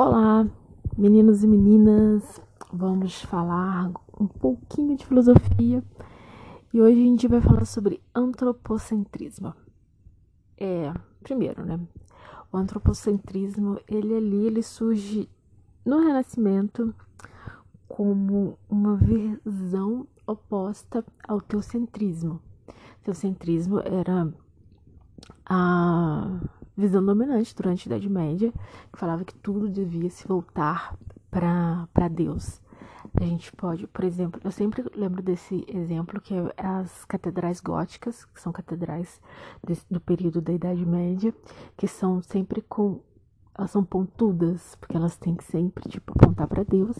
Olá, meninos e meninas. Vamos falar um pouquinho de filosofia e hoje a gente vai falar sobre antropocentrismo. É, primeiro, né? O antropocentrismo, ele ali, ele surge no Renascimento como uma visão oposta ao teocentrismo. Teocentrismo era a visão dominante durante a Idade Média, que falava que tudo devia se voltar para Deus. A gente pode, por exemplo, eu sempre lembro desse exemplo que é as catedrais góticas, que são catedrais do período da Idade Média, que são sempre com elas são pontudas, porque elas têm que sempre tipo apontar para Deus.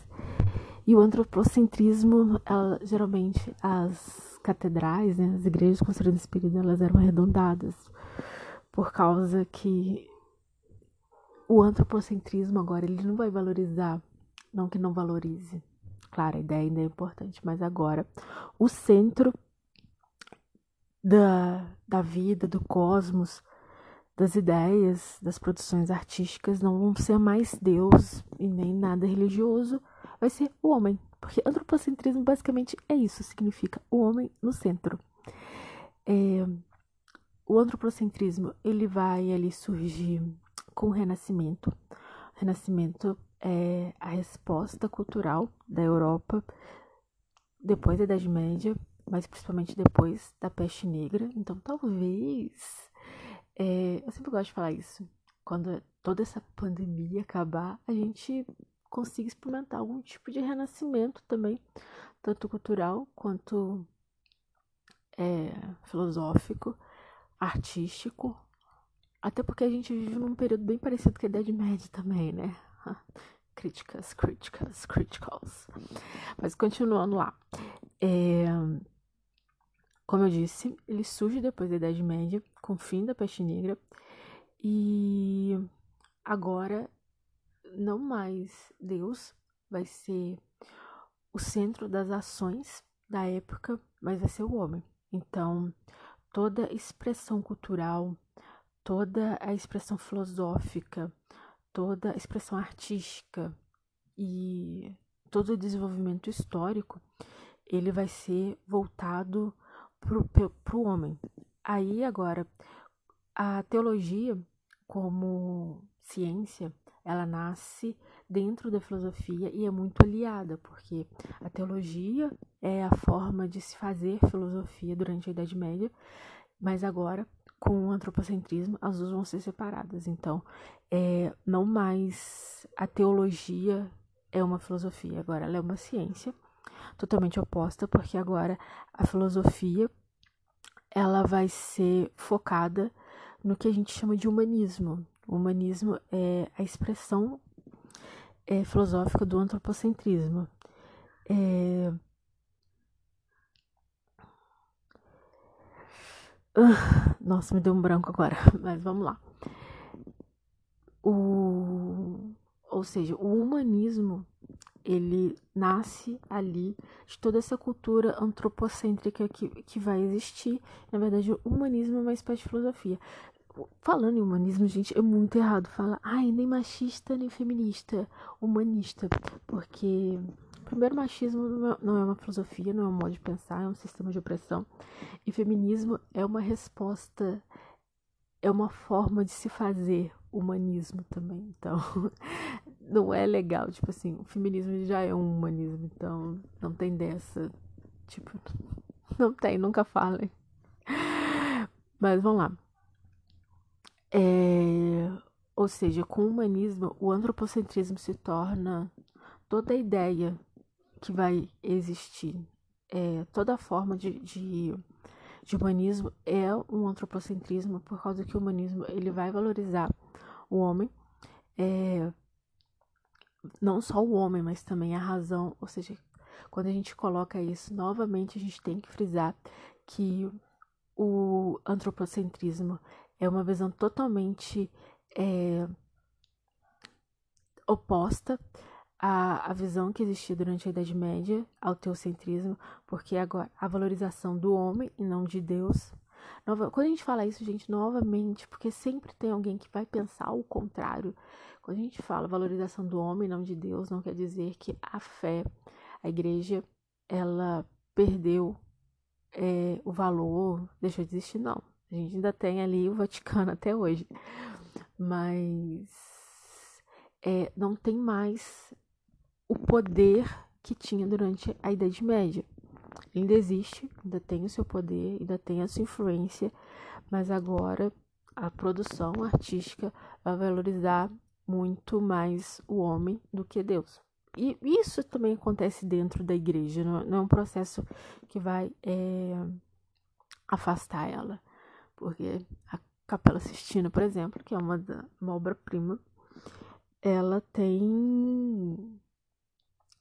E o antropocentrismo, ela, geralmente as catedrais, né, as igrejas construídas nesse período, elas eram arredondadas, por causa que o antropocentrismo agora ele não vai valorizar, não que não valorize. Claro, a ideia ainda é importante, mas agora o centro da, da vida, do cosmos, das ideias, das produções artísticas não vão ser mais Deus e nem nada religioso, vai ser o homem. Porque antropocentrismo basicamente é isso, significa o homem no centro. É, o antropocentrismo ele vai ali surgir com o Renascimento. O Renascimento é a resposta cultural da Europa depois da Idade Média, mas principalmente depois da Peste Negra. Então, talvez é, eu sempre gosto de falar isso. Quando toda essa pandemia acabar, a gente consiga experimentar algum tipo de renascimento também, tanto cultural quanto é, filosófico artístico. Até porque a gente vive num período bem parecido com a Idade Média também, né? críticas, críticas, criticals. Mas continuando lá. É, como eu disse, ele surge depois da Idade Média, com o fim da peste negra. E agora, não mais Deus vai ser o centro das ações da época, mas vai ser o homem. Então, toda expressão cultural, toda a expressão filosófica, toda a expressão artística e todo o desenvolvimento histórico, ele vai ser voltado para o homem. Aí agora, a teologia como ciência, ela nasce dentro da filosofia e é muito aliada, porque a teologia é a forma de se fazer filosofia durante a Idade Média, mas agora com o antropocentrismo as duas vão ser separadas. Então, é, não mais a teologia é uma filosofia, agora ela é uma ciência totalmente oposta, porque agora a filosofia ela vai ser focada no que a gente chama de humanismo. O humanismo é a expressão é, filosófica do antropocentrismo. É... Nossa, me deu um branco agora, mas vamos lá. O... Ou seja, o humanismo ele nasce ali de toda essa cultura antropocêntrica que, que vai existir. Na verdade, o humanismo é uma espécie de filosofia falando em humanismo, gente, é muito errado falar, ai, nem machista nem feminista, humanista, porque primeiro machismo não é uma filosofia, não é um modo de pensar, é um sistema de opressão, e feminismo é uma resposta, é uma forma de se fazer humanismo também, então não é legal, tipo assim, o feminismo já é um humanismo, então não tem dessa, tipo, não tem, nunca falem. Mas vamos lá. É, ou seja, com o humanismo, o antropocentrismo se torna toda a ideia que vai existir, é, toda forma de, de, de, humanismo é um antropocentrismo, por causa que o humanismo ele vai valorizar o homem, é, não só o homem, mas também a razão, ou seja, quando a gente coloca isso novamente, a gente tem que frisar que o antropocentrismo é uma visão totalmente é, oposta à, à visão que existia durante a Idade Média, ao teocentrismo, porque agora a valorização do homem e não de Deus, Nova, quando a gente fala isso, gente, novamente, porque sempre tem alguém que vai pensar o contrário. Quando a gente fala valorização do homem, não de Deus, não quer dizer que a fé, a igreja, ela perdeu é, o valor, deixou de existir, não. A gente ainda tem ali o Vaticano até hoje. Mas é, não tem mais o poder que tinha durante a Idade Média. Ainda existe, ainda tem o seu poder, ainda tem a sua influência, mas agora a produção artística vai valorizar muito mais o homem do que Deus. E isso também acontece dentro da igreja, não é um processo que vai é, afastar ela, porque a Capela Sistina, por exemplo, que é uma, uma obra-prima, ela tem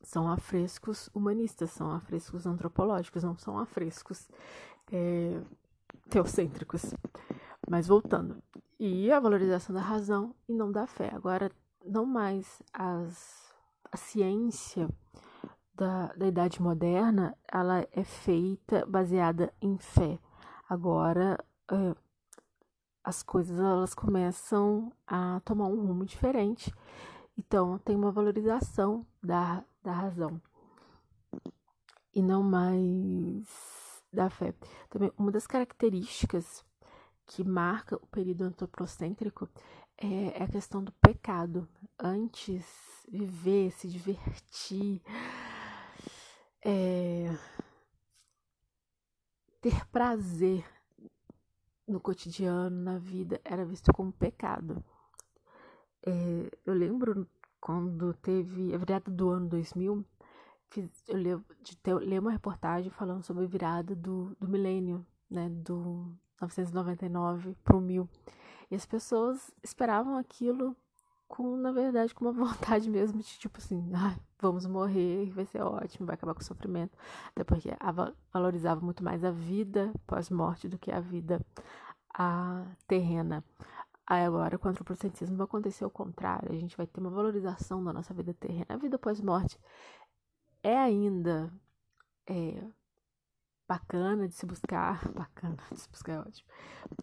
são afrescos humanistas, são afrescos antropológicos, não são afrescos é, teocêntricos. Mas voltando, e a valorização da razão e não da fé. Agora, não mais as, a ciência da, da idade moderna, ela é feita baseada em fé. Agora, é, as coisas elas começam a tomar um rumo diferente. Então, tem uma valorização da, da razão e não mais da fé. Também uma das características que marca o período antropocêntrico é, é a questão do pecado. Antes, viver, se divertir, é, ter prazer no cotidiano, na vida, era visto como pecado. É, eu lembro quando teve a virada do ano 2000, fiz, eu li, de ter, li uma reportagem falando sobre a virada do, do milênio, né, do 999 para o 1000. E as pessoas esperavam aquilo com, na verdade, com uma vontade mesmo de tipo assim, ah, vamos morrer, vai ser ótimo, vai acabar com o sofrimento. Até porque valorizava muito mais a vida pós-morte do que a vida a terrena. Aí agora, com o antropocentismo, vai acontecer o contrário. A gente vai ter uma valorização da nossa vida terrena. A vida pós-morte é ainda é, bacana de se buscar. Bacana de se buscar é ótimo.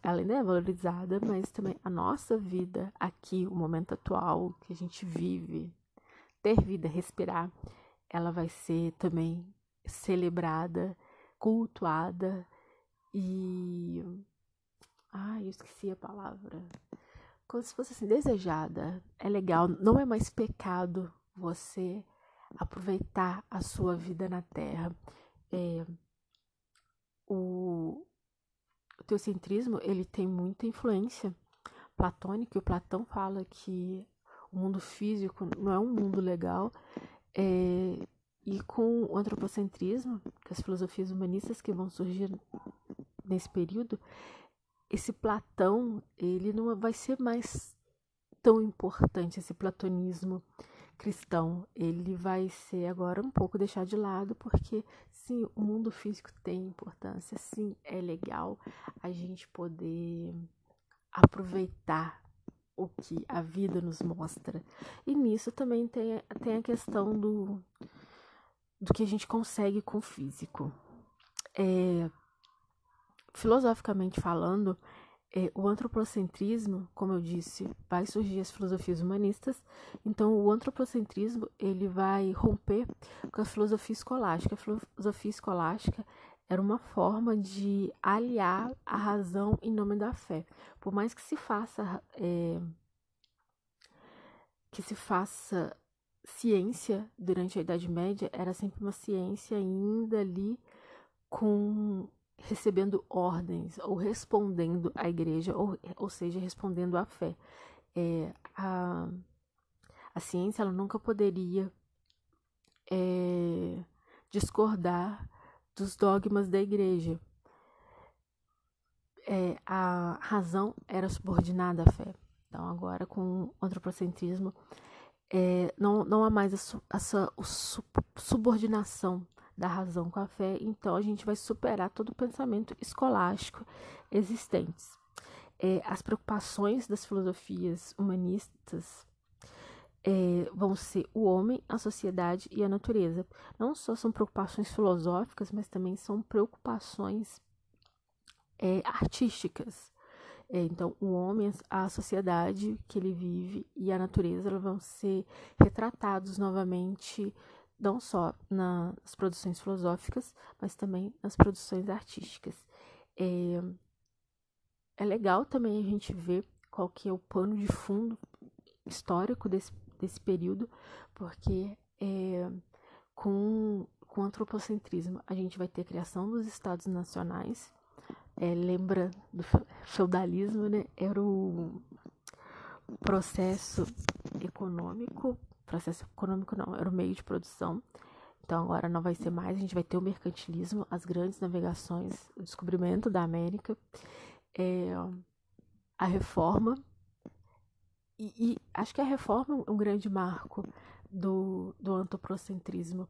Ela ainda é valorizada, mas também a nossa vida aqui, o momento atual que a gente vive, ter vida, respirar, ela vai ser também celebrada, cultuada e Ai, eu esqueci a palavra. Como se fosse assim, desejada. É legal. Não é mais pecado você aproveitar a sua vida na Terra. É, o, o teocentrismo, ele tem muita influência platônica. E o Platão fala que o mundo físico não é um mundo legal. É, e com o antropocentrismo, com as filosofias humanistas que vão surgir nesse período, esse Platão, ele não vai ser mais tão importante, esse platonismo cristão. Ele vai ser agora um pouco deixado de lado, porque sim, o mundo físico tem importância, sim, é legal a gente poder aproveitar o que a vida nos mostra. E nisso também tem, tem a questão do, do que a gente consegue com o físico. É, filosoficamente falando, o antropocentrismo, como eu disse, vai surgir as filosofias humanistas. Então, o antropocentrismo ele vai romper com a filosofia escolástica. A filosofia escolástica era uma forma de aliar a razão em nome da fé. Por mais que se faça é, que se faça ciência durante a Idade Média, era sempre uma ciência ainda ali com recebendo ordens ou respondendo à igreja, ou, ou seja, respondendo à fé. É, a, a ciência ela nunca poderia é, discordar dos dogmas da igreja. É, a razão era subordinada à fé. Então, agora com o antropocentrismo, é, não, não há mais essa, essa subordinação da razão com a fé, então a gente vai superar todo o pensamento escolástico existentes. É, as preocupações das filosofias humanistas é, vão ser o homem, a sociedade e a natureza. Não só são preocupações filosóficas, mas também são preocupações é, artísticas. É, então, o homem, a sociedade que ele vive e a natureza vão ser retratados novamente, não só nas produções filosóficas, mas também nas produções artísticas. É, é legal também a gente ver qual que é o pano de fundo histórico desse, desse período, porque é, com, com o antropocentrismo a gente vai ter a criação dos estados nacionais, é, lembra do feudalismo, né? Era o processo econômico, processo econômico não, era o meio de produção. Então agora não vai ser mais, a gente vai ter o mercantilismo, as grandes navegações, o descobrimento da América, é, a reforma. E, e, acho que a reforma é um grande marco do, do antropocentrismo,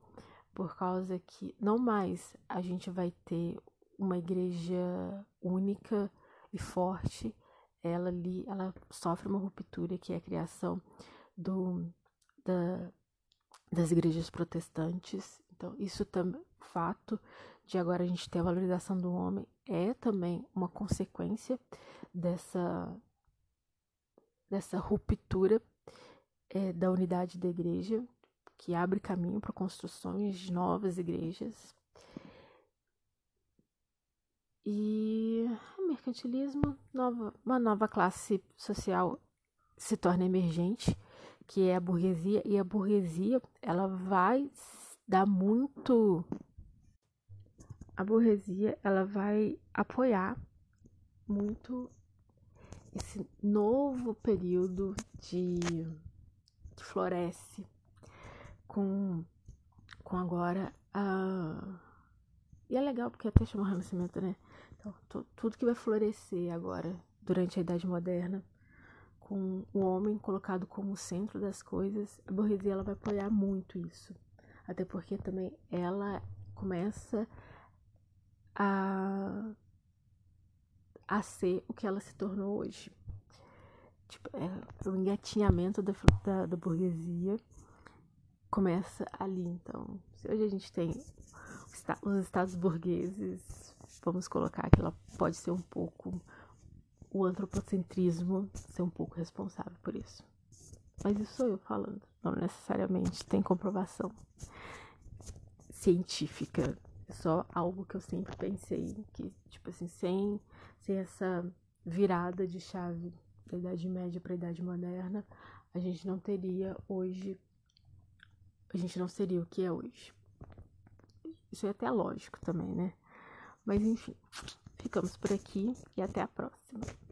por causa que não mais a gente vai ter uma igreja única e forte, ela ali, ela sofre uma ruptura que é a criação do, da, das igrejas protestantes. Então, isso também, fato de agora a gente ter a valorização do homem é também uma consequência dessa dessa ruptura é, da unidade da igreja que abre caminho para construções de novas igrejas e o mercantilismo, nova, uma nova classe social se torna emergente, que é a burguesia, e a burguesia ela vai dar muito a burguesia ela vai apoiar muito esse novo período de que floresce com com agora a e é legal porque até chama Renascimento, né? Então, tudo que vai florescer agora, durante a Idade Moderna, com o homem colocado como centro das coisas, a burguesia ela vai apoiar muito isso. Até porque também ela começa a, a ser o que ela se tornou hoje. Tipo, é, o engatinhamento da, da, da burguesia começa ali. Então, se hoje a gente tem os estados burgueses vamos colocar que ela pode ser um pouco o antropocentrismo ser um pouco responsável por isso. Mas isso sou eu falando, não necessariamente tem comprovação científica. É só algo que eu sempre pensei que, tipo assim, sem, sem essa virada de chave da Idade Média para a Idade Moderna, a gente não teria hoje, a gente não seria o que é hoje. Isso é até lógico também, né? Mas enfim, ficamos por aqui e até a próxima.